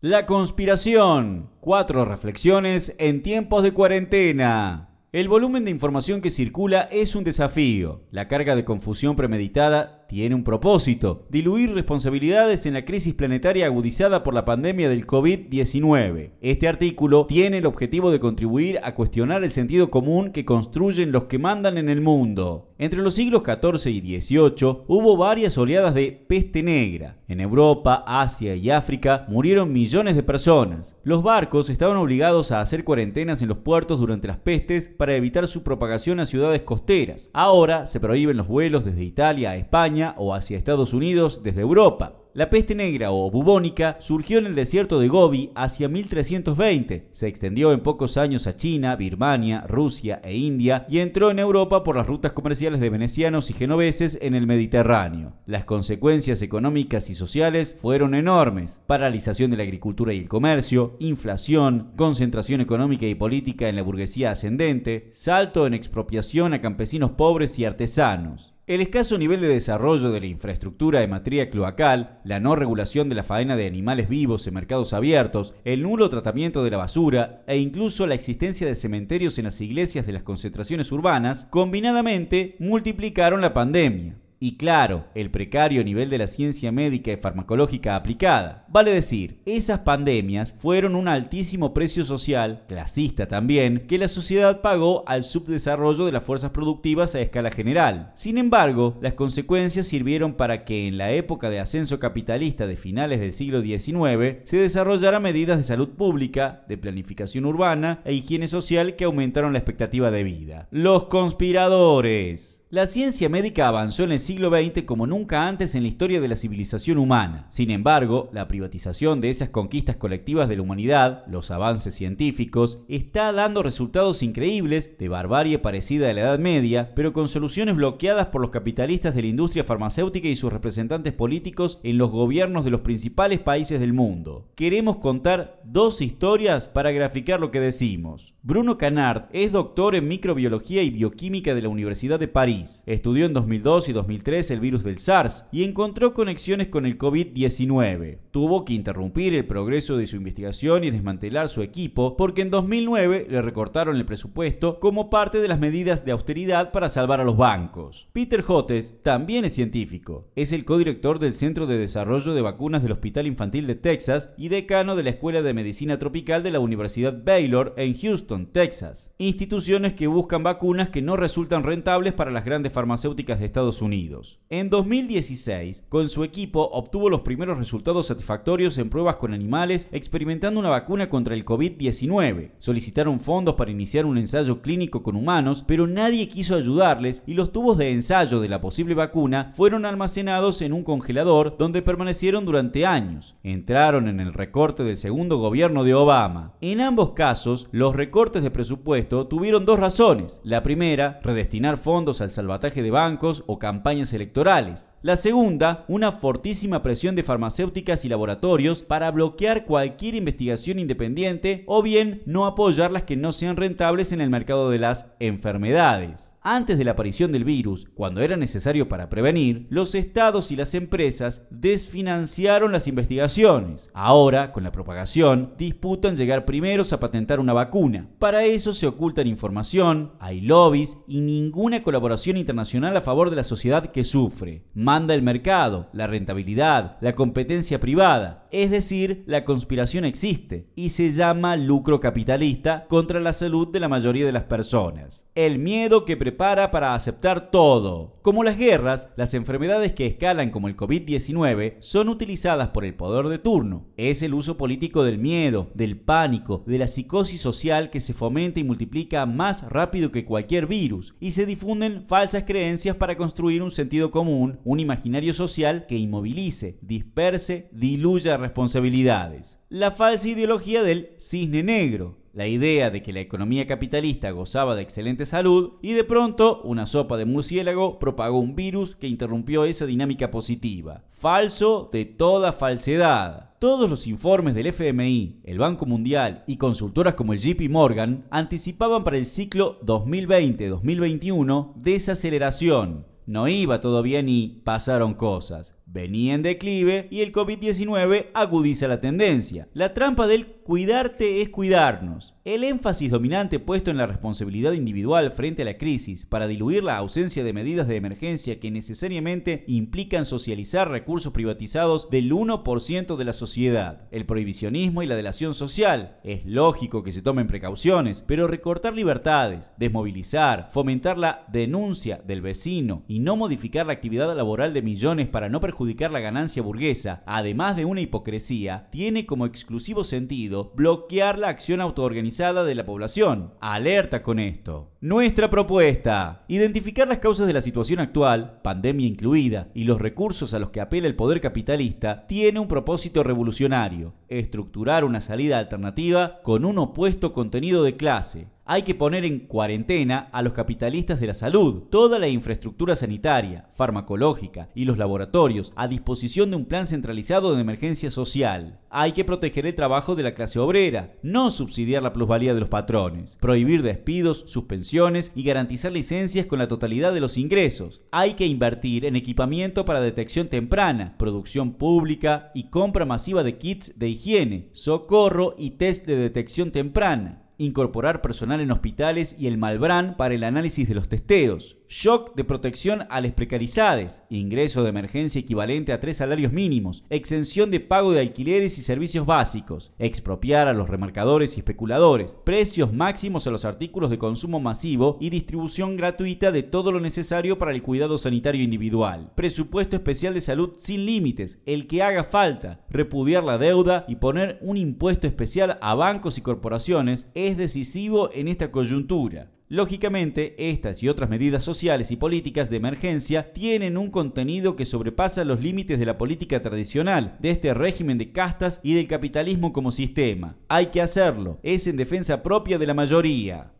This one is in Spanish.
La conspiración. Cuatro reflexiones en tiempos de cuarentena. El volumen de información que circula es un desafío. La carga de confusión premeditada tiene un propósito, diluir responsabilidades en la crisis planetaria agudizada por la pandemia del COVID-19. Este artículo tiene el objetivo de contribuir a cuestionar el sentido común que construyen los que mandan en el mundo. Entre los siglos XIV y XVIII hubo varias oleadas de peste negra. En Europa, Asia y África murieron millones de personas. Los barcos estaban obligados a hacer cuarentenas en los puertos durante las pestes para evitar su propagación a ciudades costeras. Ahora se prohíben los vuelos desde Italia a España o hacia Estados Unidos desde Europa. La peste negra o bubónica surgió en el desierto de Gobi hacia 1320, se extendió en pocos años a China, Birmania, Rusia e India y entró en Europa por las rutas comerciales de venecianos y genoveses en el Mediterráneo. Las consecuencias económicas y sociales fueron enormes. Paralización de la agricultura y el comercio, inflación, concentración económica y política en la burguesía ascendente, salto en expropiación a campesinos pobres y artesanos. El escaso nivel de desarrollo de la infraestructura de materia cloacal, la no regulación de la faena de animales vivos en mercados abiertos, el nulo tratamiento de la basura e incluso la existencia de cementerios en las iglesias de las concentraciones urbanas, combinadamente multiplicaron la pandemia. Y claro, el precario nivel de la ciencia médica y farmacológica aplicada. Vale decir, esas pandemias fueron un altísimo precio social, clasista también, que la sociedad pagó al subdesarrollo de las fuerzas productivas a escala general. Sin embargo, las consecuencias sirvieron para que en la época de ascenso capitalista de finales del siglo XIX se desarrollaran medidas de salud pública, de planificación urbana e higiene social que aumentaron la expectativa de vida. Los conspiradores. La ciencia médica avanzó en el siglo XX como nunca antes en la historia de la civilización humana. Sin embargo, la privatización de esas conquistas colectivas de la humanidad, los avances científicos, está dando resultados increíbles de barbarie parecida a la Edad Media, pero con soluciones bloqueadas por los capitalistas de la industria farmacéutica y sus representantes políticos en los gobiernos de los principales países del mundo. Queremos contar dos historias para graficar lo que decimos. Bruno Canard es doctor en microbiología y bioquímica de la Universidad de París Estudió en 2002 y 2003 el virus del SARS y encontró conexiones con el COVID-19. Tuvo que interrumpir el progreso de su investigación y desmantelar su equipo porque en 2009 le recortaron el presupuesto como parte de las medidas de austeridad para salvar a los bancos. Peter Hotes también es científico. Es el codirector del Centro de Desarrollo de Vacunas del Hospital Infantil de Texas y decano de la Escuela de Medicina Tropical de la Universidad Baylor en Houston, Texas. Instituciones que buscan vacunas que no resultan rentables para las grandes farmacéuticas de Estados Unidos. En 2016, con su equipo obtuvo los primeros resultados satisfactorios en pruebas con animales experimentando una vacuna contra el COVID-19. Solicitaron fondos para iniciar un ensayo clínico con humanos, pero nadie quiso ayudarles y los tubos de ensayo de la posible vacuna fueron almacenados en un congelador donde permanecieron durante años. Entraron en el recorte del segundo gobierno de Obama. En ambos casos, los recortes de presupuesto tuvieron dos razones. La primera, redestinar fondos al salvataje de bancos o campañas electorales. La segunda, una fortísima presión de farmacéuticas y laboratorios para bloquear cualquier investigación independiente o bien no apoyar las que no sean rentables en el mercado de las enfermedades. Antes de la aparición del virus, cuando era necesario para prevenir, los estados y las empresas desfinanciaron las investigaciones. Ahora, con la propagación, disputan llegar primeros a patentar una vacuna. Para eso se ocultan información, hay lobbies y ninguna colaboración internacional a favor de la sociedad que sufre. Manda el mercado, la rentabilidad, la competencia privada, es decir, la conspiración existe y se llama lucro capitalista contra la salud de la mayoría de las personas. El miedo que prepara para aceptar todo. Como las guerras, las enfermedades que escalan como el COVID-19 son utilizadas por el poder de turno. Es el uso político del miedo, del pánico, de la psicosis social que se fomenta y multiplica más rápido que cualquier virus y se difunden falsas creencias para construir un sentido común, un imaginario social que inmovilice, disperse, diluya responsabilidades. La falsa ideología del cisne negro, la idea de que la economía capitalista gozaba de excelente salud y de pronto una sopa de murciélago propagó un virus que interrumpió esa dinámica positiva. Falso de toda falsedad. Todos los informes del FMI, el Banco Mundial y consultoras como el JP Morgan anticipaban para el ciclo 2020-2021 desaceleración. No iba todo bien y pasaron cosas. Venía en declive y el COVID-19 agudiza la tendencia. La trampa del cuidarte es cuidarnos. El énfasis dominante puesto en la responsabilidad individual frente a la crisis para diluir la ausencia de medidas de emergencia que necesariamente implican socializar recursos privatizados del 1% de la sociedad. El prohibicionismo y la delación social. Es lógico que se tomen precauciones, pero recortar libertades, desmovilizar, fomentar la denuncia del vecino y no modificar la actividad laboral de millones para no perjudicar la ganancia burguesa, además de una hipocresía, tiene como exclusivo sentido bloquear la acción autoorganizada de la población. Alerta con esto. Nuestra propuesta. Identificar las causas de la situación actual, pandemia incluida, y los recursos a los que apela el poder capitalista, tiene un propósito revolucionario. Estructurar una salida alternativa con un opuesto contenido de clase, hay que poner en cuarentena a los capitalistas de la salud, toda la infraestructura sanitaria, farmacológica y los laboratorios a disposición de un plan centralizado de emergencia social. Hay que proteger el trabajo de la clase obrera, no subsidiar la plusvalía de los patrones, prohibir despidos, suspensiones y garantizar licencias con la totalidad de los ingresos. Hay que invertir en equipamiento para detección temprana, producción pública y compra masiva de kits de higiene, socorro y test de detección temprana incorporar personal en hospitales y el Malbrán para el análisis de los testeos, shock de protección a las precarizades, ingreso de emergencia equivalente a tres salarios mínimos, exención de pago de alquileres y servicios básicos, expropiar a los remarcadores y especuladores, precios máximos a los artículos de consumo masivo y distribución gratuita de todo lo necesario para el cuidado sanitario individual, presupuesto especial de salud sin límites, el que haga falta, repudiar la deuda y poner un impuesto especial a bancos y corporaciones es decisivo en esta coyuntura. Lógicamente, estas y otras medidas sociales y políticas de emergencia tienen un contenido que sobrepasa los límites de la política tradicional, de este régimen de castas y del capitalismo como sistema. Hay que hacerlo, es en defensa propia de la mayoría.